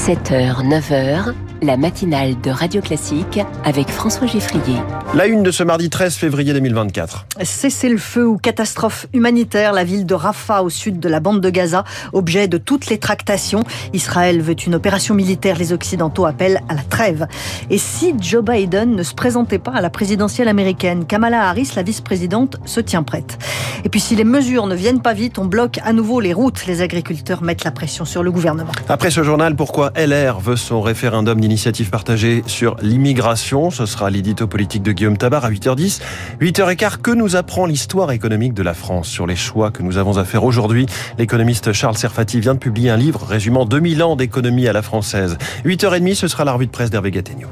7h, 9h, la matinale de Radio Classique avec François Geffrier. La une de ce mardi 13 février 2024. Cessez le feu ou catastrophe humanitaire, la ville de Rafah au sud de la bande de Gaza, objet de toutes les tractations. Israël veut une opération militaire, les Occidentaux appellent à la trêve. Et si Joe Biden ne se présentait pas à la présidentielle américaine, Kamala Harris, la vice-présidente, se tient prête. Et puis si les mesures ne viennent pas vite, on bloque à nouveau les routes. Les agriculteurs mettent la pression sur le gouvernement. Après ce journal, pourquoi LR veut son référendum d'initiative partagée sur l'immigration Ce sera l'édito politique de Guillaume Tabar à 8h10. 8h15, que nous apprend l'histoire économique de la France sur les choix que nous avons à faire aujourd'hui L'économiste Charles Serfati vient de publier un livre résumant 2000 ans d'économie à la française. 8h30, ce sera la revue de presse d'Hervé Gattegno.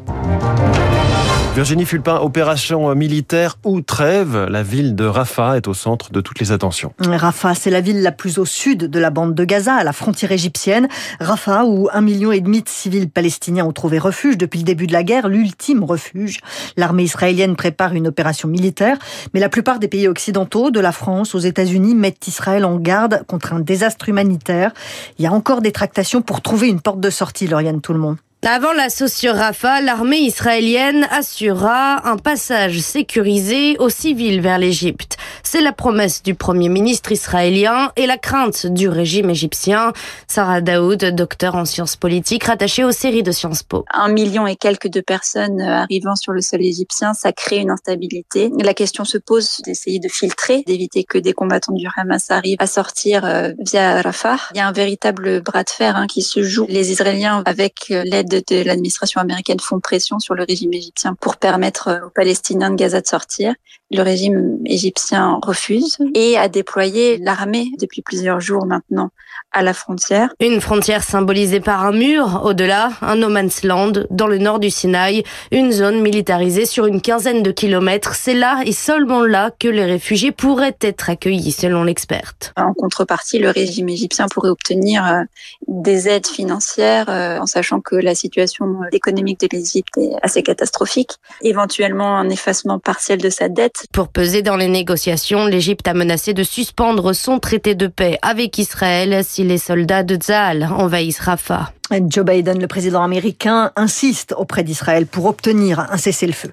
Virginie Fulpin, opération militaire ou trêve, la ville de Rafah est au centre de toutes les attentions. Rafah, c'est la ville la plus au sud de la bande de Gaza, à la frontière égyptienne. Rafah, où un million et demi de civils palestiniens ont trouvé refuge depuis le début de la guerre, l'ultime refuge. L'armée israélienne prépare une opération militaire, mais la plupart des pays occidentaux, de la France aux États-Unis, mettent Israël en garde contre un désastre humanitaire. Il y a encore des tractations pour trouver une porte de sortie, Lauriane Tout le monde. Avant l'assaut sur Rafah, l'armée israélienne assurera un passage sécurisé aux civils vers l'Égypte. C'est la promesse du premier ministre israélien et la crainte du régime égyptien. Sarah Daoud, docteur en sciences politiques, rattachée aux séries de Sciences Po. Un million et quelques de personnes arrivant sur le sol égyptien, ça crée une instabilité. La question se pose d'essayer de filtrer, d'éviter que des combattants du Hamas arrivent à sortir euh, via Rafah. Il y a un véritable bras de fer hein, qui se joue. Les Israéliens, avec l'aide de l'administration américaine font pression sur le régime égyptien pour permettre euh, aux Palestiniens de Gaza de sortir. Le régime égyptien refuse et a déployé l'armée depuis plusieurs jours maintenant à la frontière. Une frontière symbolisée par un mur, au-delà, un no man's land, dans le nord du Sinaï, une zone militarisée sur une quinzaine de kilomètres. C'est là et seulement là que les réfugiés pourraient être accueillis, selon l'experte. En contrepartie, le régime égyptien pourrait obtenir euh, des aides financières, euh, en sachant que la situation économique de l'Égypte est assez catastrophique. Éventuellement, un effacement partiel de sa dette. Pour peser dans les négociations, l'Égypte a menacé de suspendre son traité de paix avec Israël si les soldats de Tzahal envahissent Rafah. Joe Biden, le président américain, insiste auprès d'Israël pour obtenir un cessez-le-feu.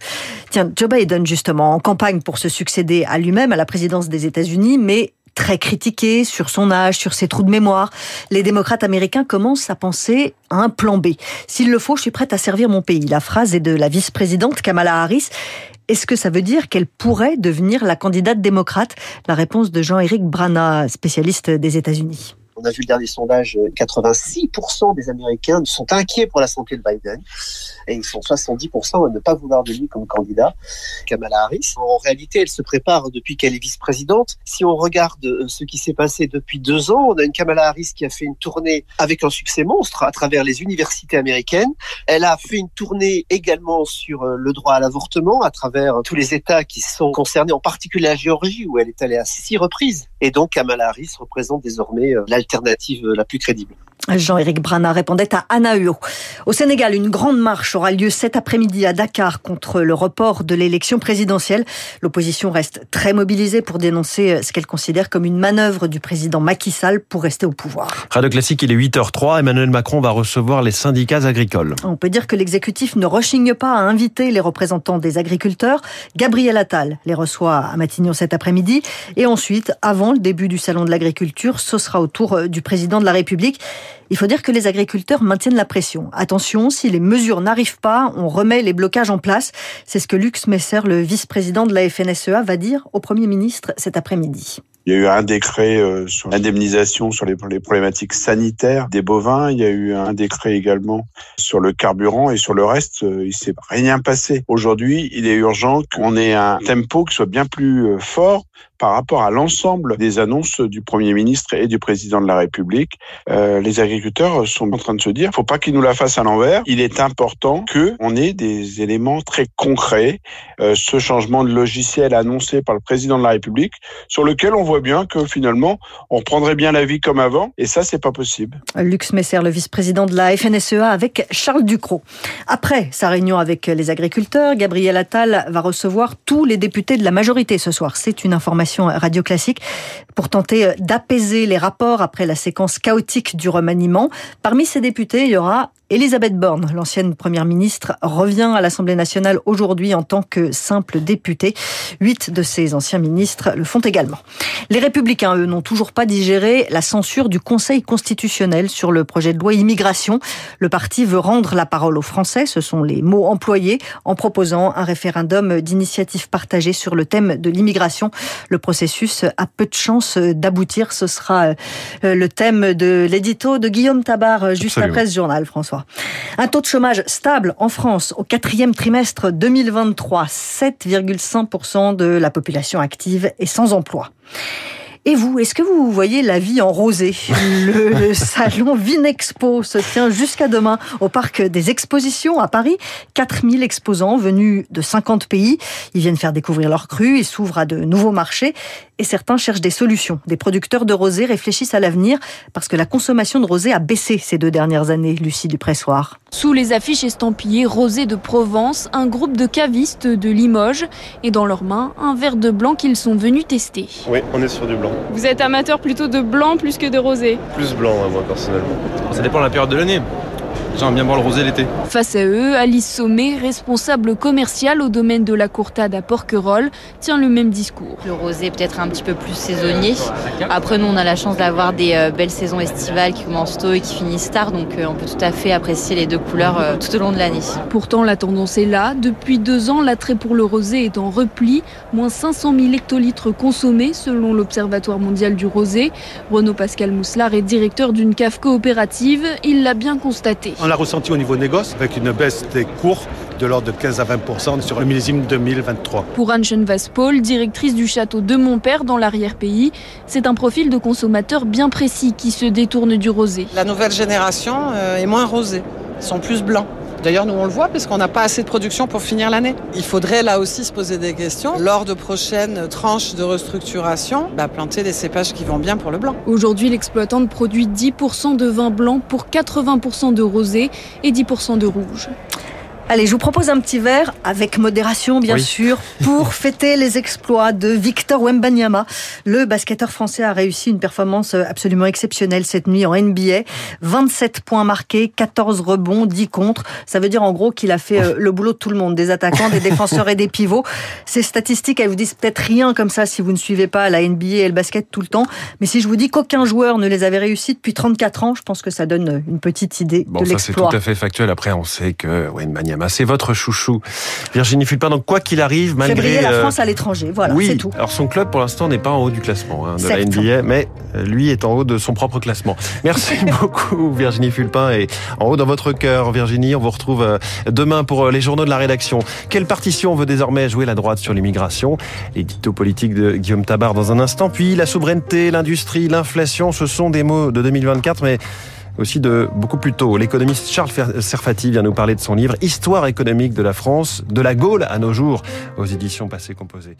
Tiens, Joe Biden, justement, en campagne pour se succéder à lui-même à la présidence des États-Unis, mais très critiqué sur son âge, sur ses trous de mémoire. Les démocrates américains commencent à penser à un plan B. S'il le faut, je suis prête à servir mon pays. La phrase est de la vice-présidente Kamala Harris. Est-ce que ça veut dire qu'elle pourrait devenir la candidate démocrate? La réponse de Jean-Éric Brana, spécialiste des États-Unis. On a vu le dernier sondage, 86% des Américains sont inquiets pour la santé de Biden et ils sont 70% à ne pas vouloir de lui comme candidat. Kamala Harris, en réalité, elle se prépare depuis qu'elle est vice-présidente. Si on regarde ce qui s'est passé depuis deux ans, on a une Kamala Harris qui a fait une tournée avec un succès monstre à travers les universités américaines. Elle a fait une tournée également sur le droit à l'avortement à travers tous les États qui sont concernés, en particulier la Géorgie où elle est allée à six reprises. Et donc Kamala Harris représente désormais l'alternative la plus crédible. Jean-Éric Brana répondait à Anna Huot. Au Sénégal, une grande marche aura lieu cet après-midi à Dakar contre le report de l'élection présidentielle. L'opposition reste très mobilisée pour dénoncer ce qu'elle considère comme une manœuvre du président Macky Sall pour rester au pouvoir. Radio Classique, il est 8h03. Emmanuel Macron va recevoir les syndicats agricoles. On peut dire que l'exécutif ne rechigne pas à inviter les représentants des agriculteurs. Gabriel Attal les reçoit à Matignon cet après-midi. Et ensuite, avant le début du salon de l'agriculture, ce sera au tour du président de la République. Il faut dire que les agriculteurs maintiennent la pression. Attention, si les mesures n'arrivent pas, on remet les blocages en place. C'est ce que Lux Messer, le vice-président de la FNSEA, va dire au Premier ministre cet après-midi. Il y a eu un décret sur l'indemnisation sur les, problématiques sanitaires des bovins. Il y a eu un décret également sur le carburant et sur le reste, il s'est rien passé. Aujourd'hui, il est urgent qu'on ait un tempo qui soit bien plus fort par rapport à l'ensemble des annonces du Premier ministre et du Président de la République. Euh, les agriculteurs sont en train de se dire, faut pas qu'ils nous la fassent à l'envers. Il est important que on ait des éléments très concrets. Euh, ce changement de logiciel annoncé par le Président de la République, sur lequel on voit bien que finalement, on reprendrait bien la vie comme avant, et ça, c'est pas possible. Lux Messer, le vice-président de la FNSEA, avec Charles Ducrot. Après sa réunion avec les agriculteurs, Gabriel Attal va recevoir tous les députés de la majorité ce soir. C'est une information radio classique pour tenter d'apaiser les rapports après la séquence chaotique du remaniement. Parmi ces députés, il y aura Elisabeth Borne, l'ancienne première ministre, revient à l'Assemblée nationale aujourd'hui en tant que simple députée. Huit de ses anciens ministres le font également. Les républicains, eux, n'ont toujours pas digéré la censure du Conseil constitutionnel sur le projet de loi immigration. Le parti veut rendre la parole aux Français, ce sont les mots employés, en proposant un référendum d'initiative partagée sur le thème de l'immigration. Le processus a peu de chances d'aboutir. Ce sera euh, le thème de l'édito de Guillaume Tabar juste après ce journal, François. Un taux de chômage stable en France au quatrième trimestre 2023. 7,5% de la population active est sans emploi. Et vous, est-ce que vous voyez la vie en rosé Le salon Vinexpo se tient jusqu'à demain au parc des expositions à Paris. 4000 exposants venus de 50 pays. Ils viennent faire découvrir leurs crues, ils s'ouvrent à de nouveaux marchés et certains cherchent des solutions. Des producteurs de rosé réfléchissent à l'avenir parce que la consommation de rosé a baissé ces deux dernières années, Lucie Dupressoir. Sous les affiches estampillées Rosé de Provence, un groupe de cavistes de Limoges et dans leurs mains, un verre de blanc qu'ils sont venus tester. Oui, on est sur du blanc. Vous êtes amateur plutôt de blanc plus que de rosé Plus blanc, moi personnellement. Ça dépend de la période de l'année. J'aime bien boire le rosé l'été. Face à eux, Alice Sommet, responsable commerciale au domaine de la courtade à Porquerolles, tient le même discours. Le rosé peut-être un petit peu plus saisonnier. Après, nous, on a la chance d'avoir des euh, belles saisons estivales qui commencent tôt et qui finissent tard, donc euh, on peut tout à fait apprécier les deux couleurs euh, tout au long de l'année. Pourtant, la tendance est là. Depuis deux ans, l'attrait pour le rosé est en repli. Moins 500 000 hectolitres consommés, selon l'Observatoire mondial du rosé. Renaud Pascal Mousselard est directeur d'une cave coopérative. Il l'a bien constaté. On l'a ressenti au niveau négoce avec une baisse des cours de l'ordre de 15 à 20% sur le millésime 2023. Pour Anne Chenvas-Paul, directrice du château de Montpère dans l'arrière-pays, c'est un profil de consommateur bien précis qui se détourne du rosé. La nouvelle génération euh, est moins rosée, ils sont plus blancs. D'ailleurs, nous, on le voit parce qu'on n'a pas assez de production pour finir l'année. Il faudrait là aussi se poser des questions. Lors de prochaines tranches de restructuration, bah, planter des cépages qui vont bien pour le blanc. Aujourd'hui, l'exploitante produit 10% de vin blanc pour 80% de rosé et 10% de rouge. Allez, je vous propose un petit verre, avec modération bien sûr, pour fêter les exploits de Victor Wembanyama. Le basketteur français a réussi une performance absolument exceptionnelle cette nuit en NBA. 27 points marqués, 14 rebonds, 10 contre. Ça veut dire en gros qu'il a fait euh, le boulot de tout le monde, des attaquants, des défenseurs et des pivots. Ces statistiques, elles vous disent peut-être rien comme ça si vous ne suivez pas la NBA et le basket tout le temps. Mais si je vous dis qu'aucun joueur ne les avait réussi depuis 34 ans, je pense que ça donne une petite idée bon, de l'exploit. l'exploit. Ça, c'est tout à fait factuel. Après, on sait que Wembanyama c'est votre chouchou. Virginie Fulpin, donc quoi qu'il arrive, malgré... Briller la euh, France à l'étranger, voilà, oui, c'est tout. alors son club pour l'instant n'est pas en haut du classement hein, de la. NBA, mais euh, lui est en haut de son propre classement. Merci beaucoup Virginie Fulpin et en haut dans votre cœur Virginie, on vous retrouve euh, demain pour les journaux de la rédaction. Quelle partition veut désormais jouer la droite sur l'immigration? L'édito politique de Guillaume Tabar dans un instant, puis la souveraineté, l'industrie, l'inflation, ce sont des mots de 2024 mais aussi de beaucoup plus tôt. L'économiste Charles Serfati vient nous parler de son livre Histoire économique de la France, de la Gaule à nos jours, aux éditions Passé Composé.